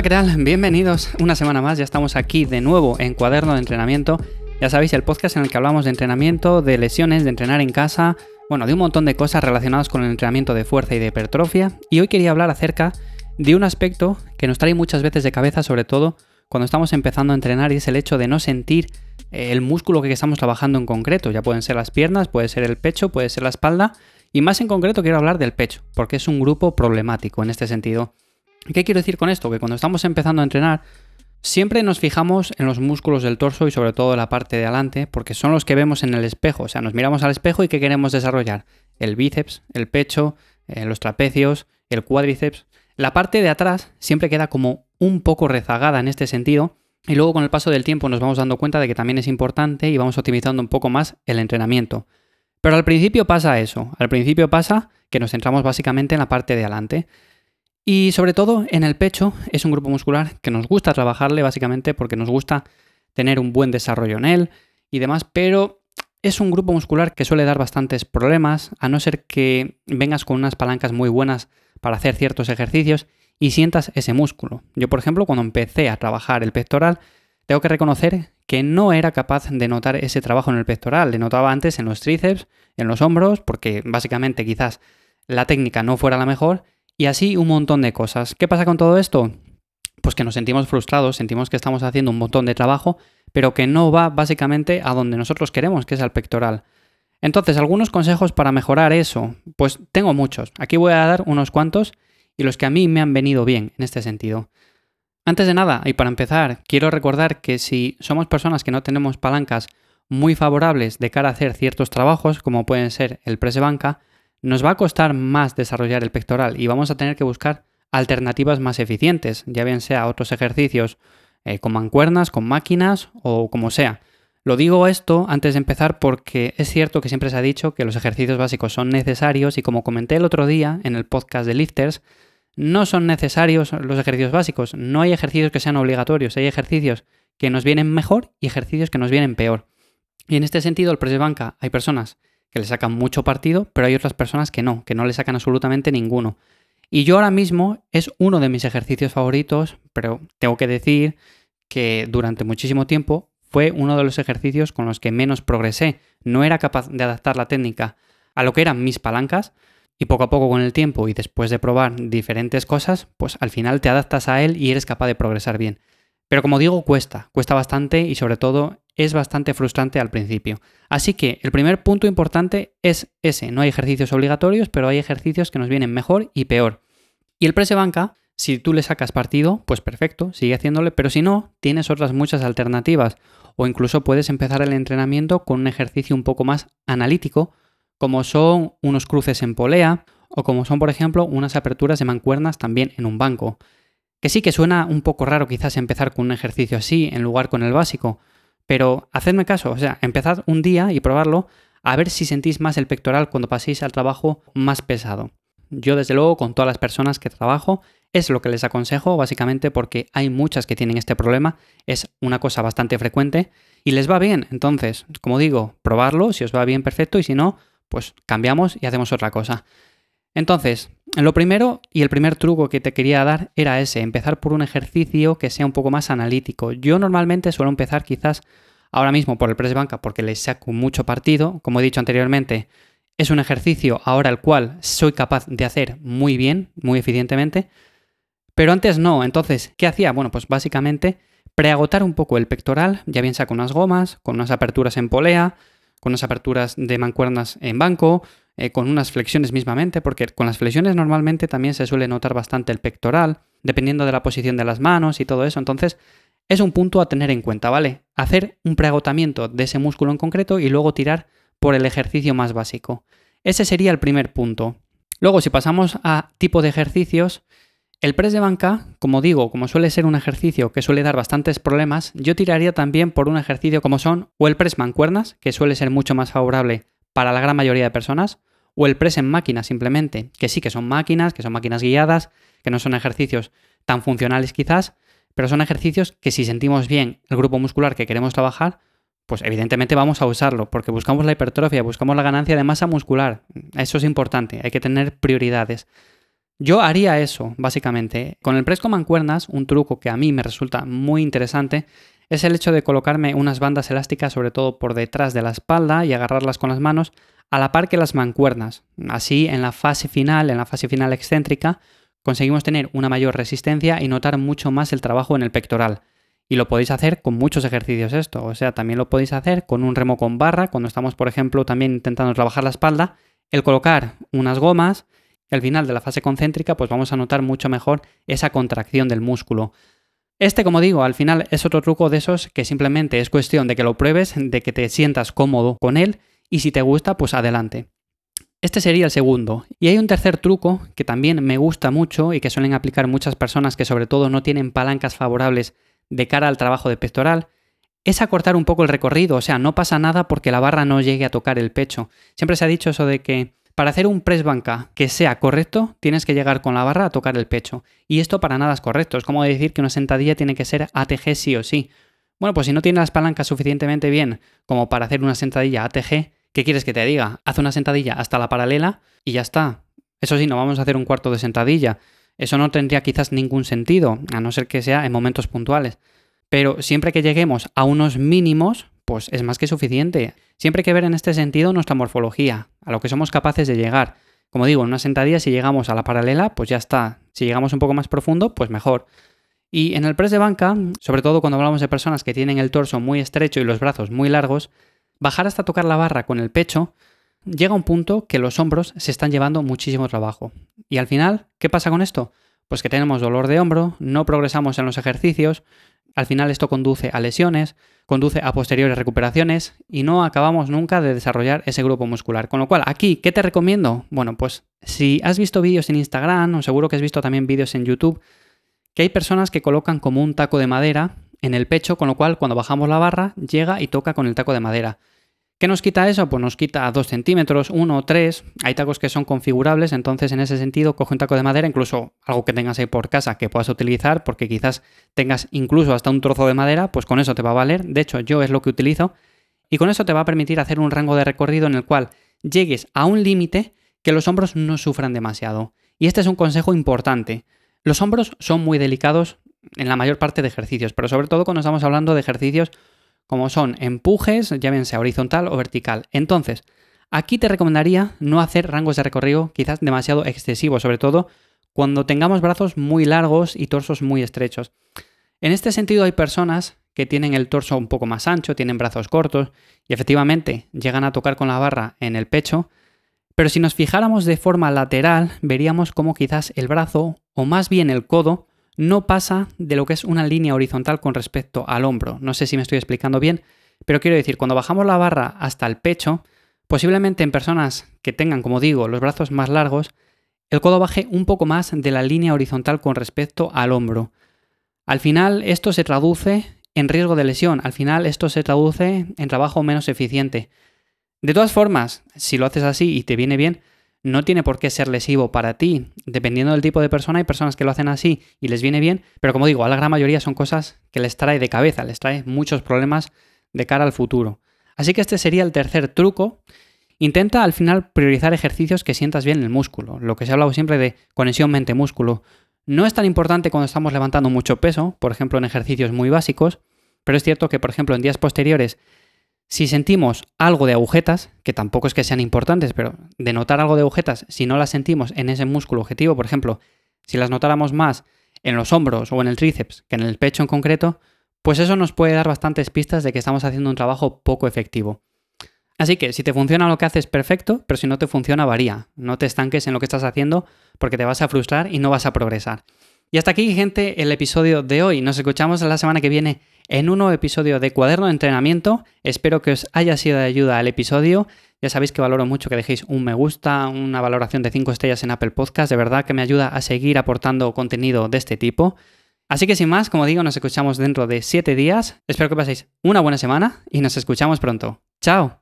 Hola, ¿qué tal? Bienvenidos una semana más. Ya estamos aquí de nuevo en Cuaderno de Entrenamiento. Ya sabéis, el podcast en el que hablamos de entrenamiento, de lesiones, de entrenar en casa, bueno, de un montón de cosas relacionadas con el entrenamiento de fuerza y de hipertrofia. Y hoy quería hablar acerca de un aspecto que nos trae muchas veces de cabeza, sobre todo cuando estamos empezando a entrenar, y es el hecho de no sentir eh, el músculo que estamos trabajando en concreto. Ya pueden ser las piernas, puede ser el pecho, puede ser la espalda. Y más en concreto quiero hablar del pecho, porque es un grupo problemático en este sentido. ¿Qué quiero decir con esto? Que cuando estamos empezando a entrenar, siempre nos fijamos en los músculos del torso y sobre todo la parte de adelante, porque son los que vemos en el espejo. O sea, nos miramos al espejo y ¿qué queremos desarrollar? El bíceps, el pecho, eh, los trapecios, el cuádriceps. La parte de atrás siempre queda como un poco rezagada en este sentido. Y luego con el paso del tiempo nos vamos dando cuenta de que también es importante y vamos optimizando un poco más el entrenamiento. Pero al principio pasa eso. Al principio pasa que nos centramos básicamente en la parte de adelante. Y sobre todo en el pecho es un grupo muscular que nos gusta trabajarle básicamente porque nos gusta tener un buen desarrollo en él y demás, pero es un grupo muscular que suele dar bastantes problemas, a no ser que vengas con unas palancas muy buenas para hacer ciertos ejercicios y sientas ese músculo. Yo, por ejemplo, cuando empecé a trabajar el pectoral, tengo que reconocer que no era capaz de notar ese trabajo en el pectoral. Le notaba antes en los tríceps, en los hombros, porque básicamente quizás la técnica no fuera la mejor y así un montón de cosas. ¿Qué pasa con todo esto? Pues que nos sentimos frustrados, sentimos que estamos haciendo un montón de trabajo, pero que no va básicamente a donde nosotros queremos, que es al pectoral. Entonces, algunos consejos para mejorar eso, pues tengo muchos. Aquí voy a dar unos cuantos y los que a mí me han venido bien en este sentido. Antes de nada, y para empezar, quiero recordar que si somos personas que no tenemos palancas muy favorables de cara a hacer ciertos trabajos, como pueden ser el press de banca, nos va a costar más desarrollar el pectoral y vamos a tener que buscar alternativas más eficientes, ya bien sea otros ejercicios eh, con mancuernas, con máquinas o como sea. Lo digo esto antes de empezar porque es cierto que siempre se ha dicho que los ejercicios básicos son necesarios y como comenté el otro día en el podcast de Lifters, no son necesarios los ejercicios básicos, no hay ejercicios que sean obligatorios, hay ejercicios que nos vienen mejor y ejercicios que nos vienen peor. Y en este sentido, el press de banca, hay personas que le sacan mucho partido, pero hay otras personas que no, que no le sacan absolutamente ninguno. Y yo ahora mismo es uno de mis ejercicios favoritos, pero tengo que decir que durante muchísimo tiempo fue uno de los ejercicios con los que menos progresé. No era capaz de adaptar la técnica a lo que eran mis palancas y poco a poco con el tiempo y después de probar diferentes cosas, pues al final te adaptas a él y eres capaz de progresar bien. Pero como digo, cuesta, cuesta bastante y sobre todo es bastante frustrante al principio. Así que el primer punto importante es ese, no hay ejercicios obligatorios, pero hay ejercicios que nos vienen mejor y peor. Y el press de banca, si tú le sacas partido, pues perfecto, sigue haciéndole, pero si no, tienes otras muchas alternativas. O incluso puedes empezar el entrenamiento con un ejercicio un poco más analítico, como son unos cruces en polea, o como son, por ejemplo, unas aperturas de mancuernas también en un banco. Que sí que suena un poco raro quizás empezar con un ejercicio así en lugar con el básico, pero hacedme caso, o sea, empezad un día y probarlo a ver si sentís más el pectoral cuando paséis al trabajo más pesado. Yo desde luego con todas las personas que trabajo es lo que les aconsejo básicamente porque hay muchas que tienen este problema, es una cosa bastante frecuente y les va bien. Entonces, como digo, probarlo, si os va bien perfecto y si no, pues cambiamos y hacemos otra cosa. Entonces, lo primero y el primer truco que te quería dar era ese, empezar por un ejercicio que sea un poco más analítico. Yo normalmente suelo empezar quizás ahora mismo por el press banca porque le saco mucho partido. Como he dicho anteriormente, es un ejercicio ahora el cual soy capaz de hacer muy bien, muy eficientemente. Pero antes no, entonces, ¿qué hacía? Bueno, pues básicamente preagotar un poco el pectoral, ya bien sea con unas gomas, con unas aperturas en polea, con unas aperturas de mancuernas en banco, eh, con unas flexiones mismamente, porque con las flexiones normalmente también se suele notar bastante el pectoral, dependiendo de la posición de las manos y todo eso. Entonces, es un punto a tener en cuenta, ¿vale? Hacer un preagotamiento de ese músculo en concreto y luego tirar por el ejercicio más básico. Ese sería el primer punto. Luego, si pasamos a tipo de ejercicios, el press de banca, como digo, como suele ser un ejercicio que suele dar bastantes problemas, yo tiraría también por un ejercicio como son o el press mancuernas, que suele ser mucho más favorable para la gran mayoría de personas, o el press en máquina simplemente, que sí que son máquinas, que son máquinas guiadas, que no son ejercicios tan funcionales quizás, pero son ejercicios que si sentimos bien el grupo muscular que queremos trabajar, pues evidentemente vamos a usarlo, porque buscamos la hipertrofia, buscamos la ganancia de masa muscular. Eso es importante, hay que tener prioridades. Yo haría eso, básicamente. Con el press con mancuernas, un truco que a mí me resulta muy interesante es el hecho de colocarme unas bandas elásticas sobre todo por detrás de la espalda y agarrarlas con las manos a la par que las mancuernas. Así, en la fase final, en la fase final excéntrica, conseguimos tener una mayor resistencia y notar mucho más el trabajo en el pectoral. Y lo podéis hacer con muchos ejercicios esto, o sea, también lo podéis hacer con un remo con barra, cuando estamos, por ejemplo, también intentando trabajar la espalda, el colocar unas gomas, al final de la fase concéntrica, pues vamos a notar mucho mejor esa contracción del músculo. Este, como digo, al final es otro truco de esos que simplemente es cuestión de que lo pruebes, de que te sientas cómodo con él y si te gusta, pues adelante. Este sería el segundo. Y hay un tercer truco que también me gusta mucho y que suelen aplicar muchas personas que sobre todo no tienen palancas favorables de cara al trabajo de pectoral, es acortar un poco el recorrido, o sea, no pasa nada porque la barra no llegue a tocar el pecho. Siempre se ha dicho eso de que para hacer un press banca que sea correcto, tienes que llegar con la barra a tocar el pecho. Y esto para nada es correcto, es como decir que una sentadilla tiene que ser ATG sí o sí. Bueno, pues si no tienes las palancas suficientemente bien como para hacer una sentadilla ATG, ¿qué quieres que te diga? Haz una sentadilla hasta la paralela y ya está. Eso sí, no vamos a hacer un cuarto de sentadilla. Eso no tendría quizás ningún sentido, a no ser que sea en momentos puntuales. Pero siempre que lleguemos a unos mínimos, pues es más que suficiente. Siempre hay que ver en este sentido nuestra morfología, a lo que somos capaces de llegar. Como digo, en una sentadilla si llegamos a la paralela, pues ya está. Si llegamos un poco más profundo, pues mejor. Y en el press de banca, sobre todo cuando hablamos de personas que tienen el torso muy estrecho y los brazos muy largos, bajar hasta tocar la barra con el pecho llega un punto que los hombros se están llevando muchísimo trabajo. Y al final, ¿qué pasa con esto? Pues que tenemos dolor de hombro, no progresamos en los ejercicios, al final esto conduce a lesiones, conduce a posteriores recuperaciones y no acabamos nunca de desarrollar ese grupo muscular. Con lo cual, aquí, ¿qué te recomiendo? Bueno, pues si has visto vídeos en Instagram o seguro que has visto también vídeos en YouTube, que hay personas que colocan como un taco de madera en el pecho, con lo cual cuando bajamos la barra llega y toca con el taco de madera. ¿Qué nos quita eso? Pues nos quita 2 centímetros, 1 o 3. Hay tacos que son configurables, entonces en ese sentido coge un taco de madera, incluso algo que tengas ahí por casa que puedas utilizar, porque quizás tengas incluso hasta un trozo de madera, pues con eso te va a valer. De hecho, yo es lo que utilizo. Y con eso te va a permitir hacer un rango de recorrido en el cual llegues a un límite que los hombros no sufran demasiado. Y este es un consejo importante. Los hombros son muy delicados en la mayor parte de ejercicios, pero sobre todo cuando estamos hablando de ejercicios como son empujes, ya bien sea horizontal o vertical. Entonces, aquí te recomendaría no hacer rangos de recorrido quizás demasiado excesivos, sobre todo cuando tengamos brazos muy largos y torsos muy estrechos. En este sentido hay personas que tienen el torso un poco más ancho, tienen brazos cortos y efectivamente llegan a tocar con la barra en el pecho, pero si nos fijáramos de forma lateral veríamos como quizás el brazo o más bien el codo no pasa de lo que es una línea horizontal con respecto al hombro. No sé si me estoy explicando bien, pero quiero decir, cuando bajamos la barra hasta el pecho, posiblemente en personas que tengan, como digo, los brazos más largos, el codo baje un poco más de la línea horizontal con respecto al hombro. Al final esto se traduce en riesgo de lesión, al final esto se traduce en trabajo menos eficiente. De todas formas, si lo haces así y te viene bien, no tiene por qué ser lesivo para ti. Dependiendo del tipo de persona, hay personas que lo hacen así y les viene bien, pero como digo, a la gran mayoría son cosas que les trae de cabeza, les trae muchos problemas de cara al futuro. Así que este sería el tercer truco. Intenta al final priorizar ejercicios que sientas bien el músculo, lo que se ha hablado siempre de conexión mente-músculo. No es tan importante cuando estamos levantando mucho peso, por ejemplo en ejercicios muy básicos, pero es cierto que, por ejemplo, en días posteriores si sentimos algo de agujetas, que tampoco es que sean importantes, pero de notar algo de agujetas, si no las sentimos en ese músculo objetivo, por ejemplo, si las notáramos más en los hombros o en el tríceps que en el pecho en concreto, pues eso nos puede dar bastantes pistas de que estamos haciendo un trabajo poco efectivo. Así que si te funciona lo que haces, perfecto, pero si no te funciona, varía. No te estanques en lo que estás haciendo porque te vas a frustrar y no vas a progresar. Y hasta aquí, gente, el episodio de hoy. Nos escuchamos la semana que viene en un nuevo episodio de Cuaderno de Entrenamiento. Espero que os haya sido de ayuda el episodio. Ya sabéis que valoro mucho que dejéis un me gusta, una valoración de 5 estrellas en Apple Podcast. De verdad que me ayuda a seguir aportando contenido de este tipo. Así que sin más, como digo, nos escuchamos dentro de 7 días. Espero que paséis una buena semana y nos escuchamos pronto. ¡Chao!